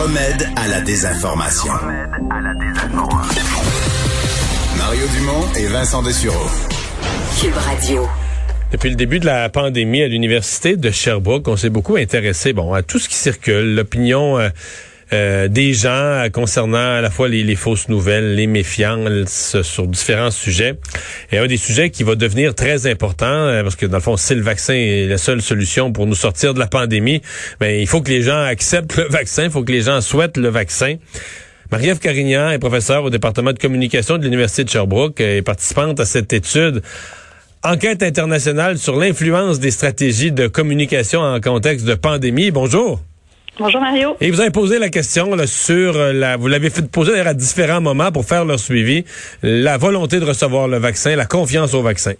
Le remède à la désinformation. Mario Dumont et Vincent Dessureau. Cube Radio. Depuis le début de la pandémie à l'université de Sherbrooke, on s'est beaucoup intéressé bon à tout ce qui circule, l'opinion euh, euh, des gens concernant à la fois les, fausses nouvelles, les méfiances sur différents sujets. Et un des sujets qui va devenir très important, euh, parce que dans le fond, si le vaccin est la seule solution pour nous sortir de la pandémie, ben, il faut que les gens acceptent le vaccin, il faut que les gens souhaitent le vaccin. Marie-Ève Carignan est professeure au département de communication de l'Université de Sherbrooke et participante à cette étude Enquête internationale sur l'influence des stratégies de communication en contexte de pandémie. Bonjour. Bonjour Mario. Et vous avez posé la question là, sur euh, la, vous l'avez fait poser à différents moments pour faire leur suivi, la volonté de recevoir le vaccin, la confiance au vaccin.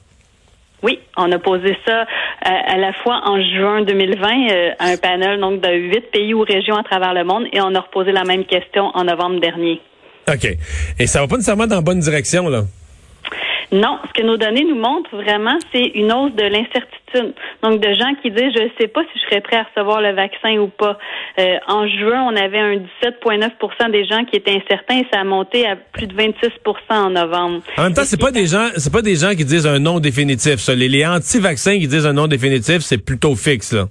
Oui, on a posé ça euh, à, la fois en juin 2020 euh, à un panel donc de huit pays ou régions à travers le monde et on a reposé la même question en novembre dernier. OK. Et ça va pas nécessairement dans la bonne direction, là. Non, ce que nos données nous montrent vraiment, c'est une hausse de l'incertitude. Donc, de gens qui disent, je ne sais pas si je serais prêt à recevoir le vaccin ou pas. Euh, en juin, on avait un 17,9% des gens qui étaient incertains et ça a monté à plus de 26% en novembre. En même temps, c'est pas des gens, c'est pas des gens qui disent un non définitif. Les, les anti-vaccins qui disent un non définitif, c'est plutôt fixe là.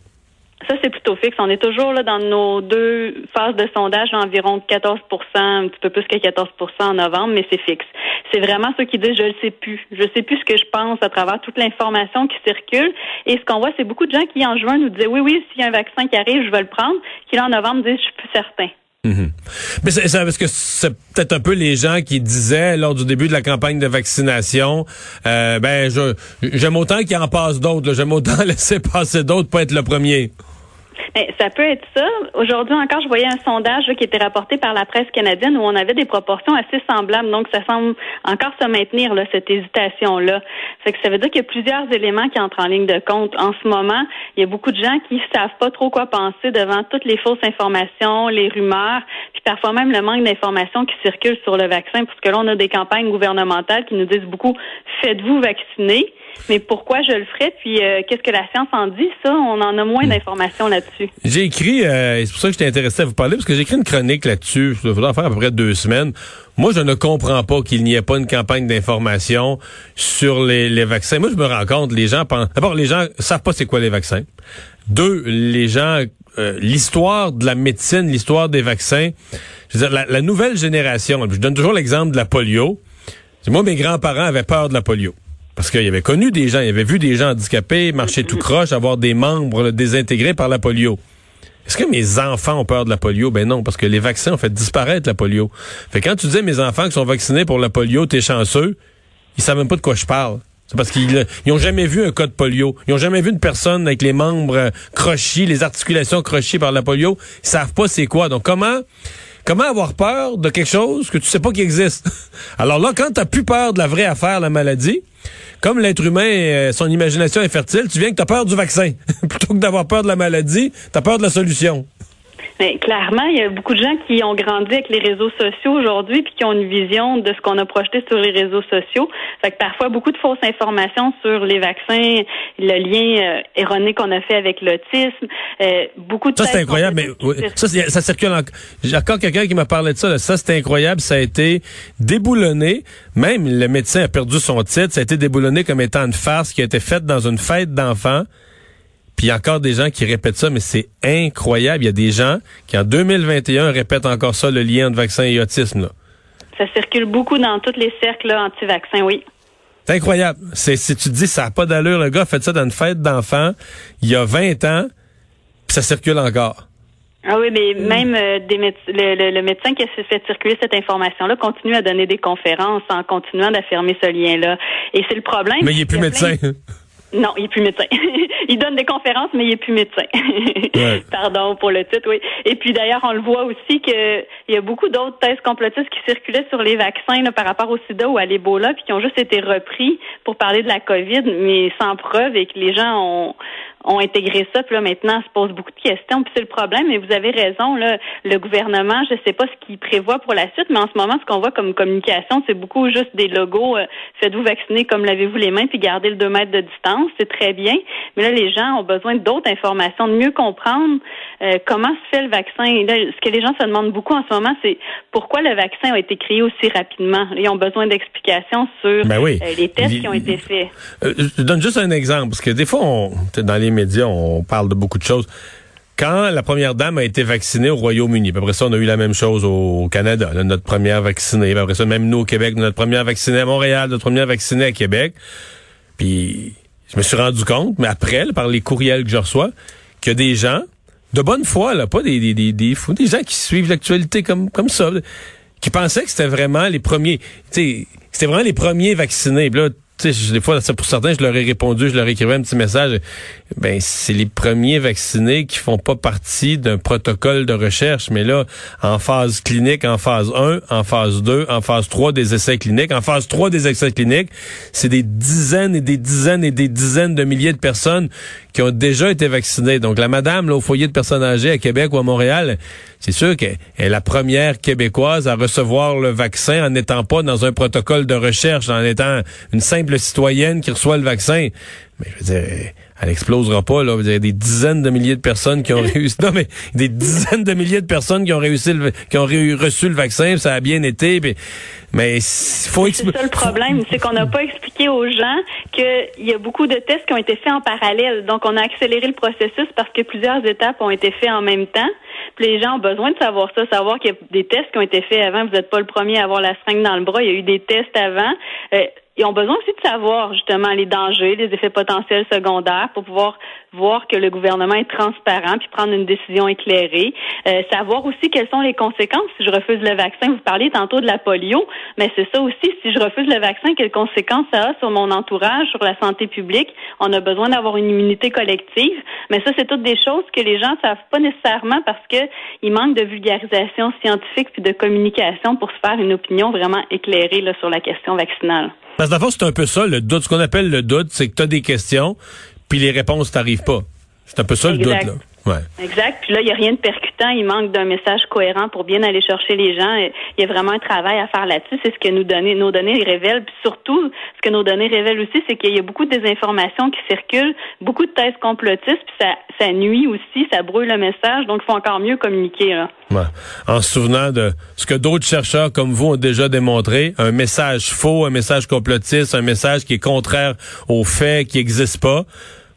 Ça, c'est plutôt fixe. On est toujours là dans nos deux phases de sondage, environ 14% un petit peu plus que 14% en novembre, mais c'est fixe. C'est vraiment ceux qui disent je ne sais plus. Je sais plus ce que je pense à travers toute l'information qui circule. Et ce qu'on voit, c'est beaucoup de gens qui, en juin, nous disaient oui, oui, s'il y a un vaccin qui arrive, je vais le prendre, qui, là, en novembre, disent je suis plus certain. Mhm. Mais c'est parce que c'est peut-être un peu les gens qui disaient lors du début de la campagne de vaccination, euh, ben j'aime autant qu'il en passe d'autres, j'aime autant laisser passer d'autres pour être le premier. Mais ça peut être ça. Aujourd'hui encore, je voyais un sondage qui était rapporté par la presse canadienne où on avait des proportions assez semblables. Donc, ça semble encore se maintenir, là, cette hésitation-là. que ça veut dire qu'il y a plusieurs éléments qui entrent en ligne de compte. En ce moment, il y a beaucoup de gens qui savent pas trop quoi penser devant toutes les fausses informations, les rumeurs, puis parfois même le manque d'informations qui circulent sur le vaccin, parce que là, on a des campagnes gouvernementales qui nous disent beaucoup, faites-vous vacciner. Mais pourquoi je le ferais? Puis euh, qu'est-ce que la science en dit? Ça, on en a moins hmm. d'informations là-dessus. J'ai écrit, euh, c'est pour ça que j'étais intéressé à vous parler, parce que j'ai écrit une chronique là-dessus. Ça faudra faire à peu près deux semaines. Moi, je ne comprends pas qu'il n'y ait pas une campagne d'information sur les, les, vaccins. Moi, je me rends compte, les gens pensent... D'abord, les gens savent pas c'est quoi les vaccins. Deux, les gens... Euh, l'histoire de la médecine, l'histoire des vaccins. Je veux dire, la, la nouvelle génération, je donne toujours l'exemple de la polio. Moi, mes grands-parents avaient peur de la polio. Parce qu'il avait connu des gens, il avait vu des gens handicapés marcher tout croche, avoir des membres désintégrés par la polio. Est-ce que mes enfants ont peur de la polio? Ben non, parce que les vaccins ont fait disparaître la polio. Fait quand tu dis mes enfants qui sont vaccinés pour la polio, t'es chanceux, ils savent même pas de quoi je parle. C'est parce qu'ils n'ont jamais vu un cas de polio. Ils ont jamais vu une personne avec les membres euh, crochis, les articulations crochées par la polio. Ils savent pas c'est quoi. Donc comment comment avoir peur de quelque chose que tu sais pas qui existe? Alors là, quand tu plus peur de la vraie affaire, la maladie, comme l'être humain, euh, son imagination est fertile, tu viens que tu as peur du vaccin. Plutôt que d'avoir peur de la maladie, tu as peur de la solution. Mais clairement, il y a beaucoup de gens qui ont grandi avec les réseaux sociaux aujourd'hui puis qui ont une vision de ce qu'on a projeté sur les réseaux sociaux. Fait que parfois beaucoup de fausses informations sur les vaccins, le lien euh, erroné qu'on a fait avec l'autisme, euh, beaucoup de Ça c'est incroyable, mais ça, ça circule J'ai encore quelqu'un qui m'a parlé de ça. Ça c'est incroyable, ça a été déboulonné. Même le médecin a perdu son titre, ça a été déboulonné comme étant une farce qui a été faite dans une fête d'enfants. Puis il y a encore des gens qui répètent ça, mais c'est incroyable. Il y a des gens qui, en 2021, répètent encore ça, le lien entre vaccin et autisme. Là. Ça circule beaucoup dans tous les cercles anti-vaccins, oui. C'est incroyable. C'est, si tu te dis, ça n'a pas d'allure, le gars a fait ça dans une fête d'enfants il y a 20 ans, puis ça circule encore. Ah oui, mais même euh, des le, le, médecin qui a fait circuler cette information-là continue à donner des conférences en continuant d'affirmer ce lien-là. Et c'est le problème. Mais il n'est plus médecin. Non, il est plus médecin. il donne des conférences, mais il est plus médecin. Pardon pour le titre, oui. Et puis d'ailleurs, on le voit aussi qu'il y a beaucoup d'autres thèses complotistes qui circulaient sur les vaccins par rapport au sida ou à l'Ebola, puis qui ont juste été repris pour parler de la COVID, mais sans preuve et que les gens ont ont intégré ça, puis là maintenant se pose beaucoup de questions, puis c'est le problème, mais vous avez raison, là, le gouvernement, je sais pas ce qu'il prévoit pour la suite, mais en ce moment, ce qu'on voit comme communication, c'est beaucoup juste des logos, euh, faites-vous vacciner comme lavez-vous les mains, puis gardez le 2 mètres de distance, c'est très bien, mais là, les gens ont besoin d'autres informations, de mieux comprendre euh, comment se fait le vaccin. là, ce que les gens se demandent beaucoup en ce moment, c'est pourquoi le vaccin a été créé aussi rapidement. Ils ont besoin d'explications sur ben euh, les tests qui ont été faits. je donne juste un exemple, parce que des fois, on, dans les médias, on parle de beaucoup de choses. Quand la première dame a été vaccinée au Royaume-Uni, après ça, on a eu la même chose au Canada, notre première vaccinée. après ça, même nous au Québec, notre première vaccinée à Montréal, notre première vaccinée à Québec. Puis, je me suis rendu compte, mais après, par les courriels que je reçois, qu'il y a des gens de bonne foi, là, pas des, des, des, fous, des gens qui suivent l'actualité comme, ça, qui pensaient que c'était vraiment les premiers, c'était vraiment les premiers vaccinés. là, des fois, pour certains, je leur ai répondu, je leur ai écrit un petit message. Ben, c'est les premiers vaccinés qui font pas partie d'un protocole de recherche. Mais là, en phase clinique, en phase 1, en phase 2, en phase 3 des essais cliniques, en phase 3 des essais cliniques, c'est des dizaines et des dizaines et des dizaines de milliers de personnes qui ont déjà été vaccinées. Donc, la madame, là, au foyer de personnes âgées à Québec ou à Montréal, c'est sûr qu'elle est la première québécoise à recevoir le vaccin en n'étant pas dans un protocole de recherche, en étant une simple citoyenne qui reçoit le vaccin. Mais je veux dire, elle explosera pas là. Il y a des dizaines de milliers de personnes qui ont réussi. Non mais des dizaines de milliers de personnes qui ont réussi, qui ont reçu le vaccin, ça a bien été. mais il faut expliquer. C'est ça le problème, c'est qu'on n'a pas expliqué aux gens qu'il y a beaucoup de tests qui ont été faits en parallèle. Donc on a accéléré le processus parce que plusieurs étapes ont été faites en même temps. Puis les gens ont besoin de savoir ça, savoir qu'il y a des tests qui ont été faits avant. Vous n'êtes pas le premier à avoir la seringue dans le bras. Il y a eu des tests avant. Euh, ils ont besoin aussi de savoir justement les dangers, les effets potentiels secondaires pour pouvoir voir que le gouvernement est transparent puis prendre une décision éclairée. Euh, savoir aussi quelles sont les conséquences si je refuse le vaccin. Vous parliez tantôt de la polio, mais c'est ça aussi. Si je refuse le vaccin, quelles conséquences ça a sur mon entourage, sur la santé publique? On a besoin d'avoir une immunité collective. Mais ça, c'est toutes des choses que les gens savent pas nécessairement parce que il manque de vulgarisation scientifique puis de communication pour se faire une opinion vraiment éclairée là, sur la question vaccinale. Parce que c'est un peu ça, le doute. Ce qu'on appelle le doute, c'est que tu as des questions, puis les réponses t'arrivent pas. C'est un peu ça le doute, là. Exact. Puis là, il n'y a rien de percutant. Il manque d'un message cohérent pour bien aller chercher les gens. Il y a vraiment un travail à faire là-dessus. C'est ce que nous nos données révèlent. Puis surtout, ce que nos données révèlent aussi, c'est qu'il y a beaucoup de désinformations qui circulent, beaucoup de thèses complotistes, puis ça, ça nuit aussi, ça brouille le message. Donc, il faut encore mieux communiquer. Là. En se souvenant de ce que d'autres chercheurs comme vous ont déjà démontré, un message faux, un message complotiste, un message qui est contraire aux faits, qui n'existe pas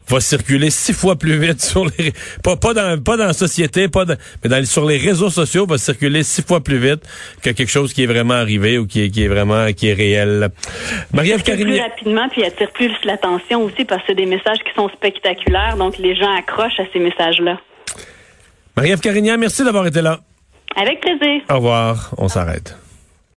va circuler six fois plus vite sur les pas pas dans pas dans la société pas mais dans, sur les réseaux sociaux va circuler six fois plus vite que quelque chose qui est vraiment arrivé ou qui est qui est vraiment qui est réel. Marie-Ève Plus rapidement puis attire plus l'attention aussi parce que c'est des messages qui sont spectaculaires donc les gens accrochent à ces messages là. Marie-Ève Carignan, merci d'avoir été là. Avec plaisir. Au revoir, on s'arrête.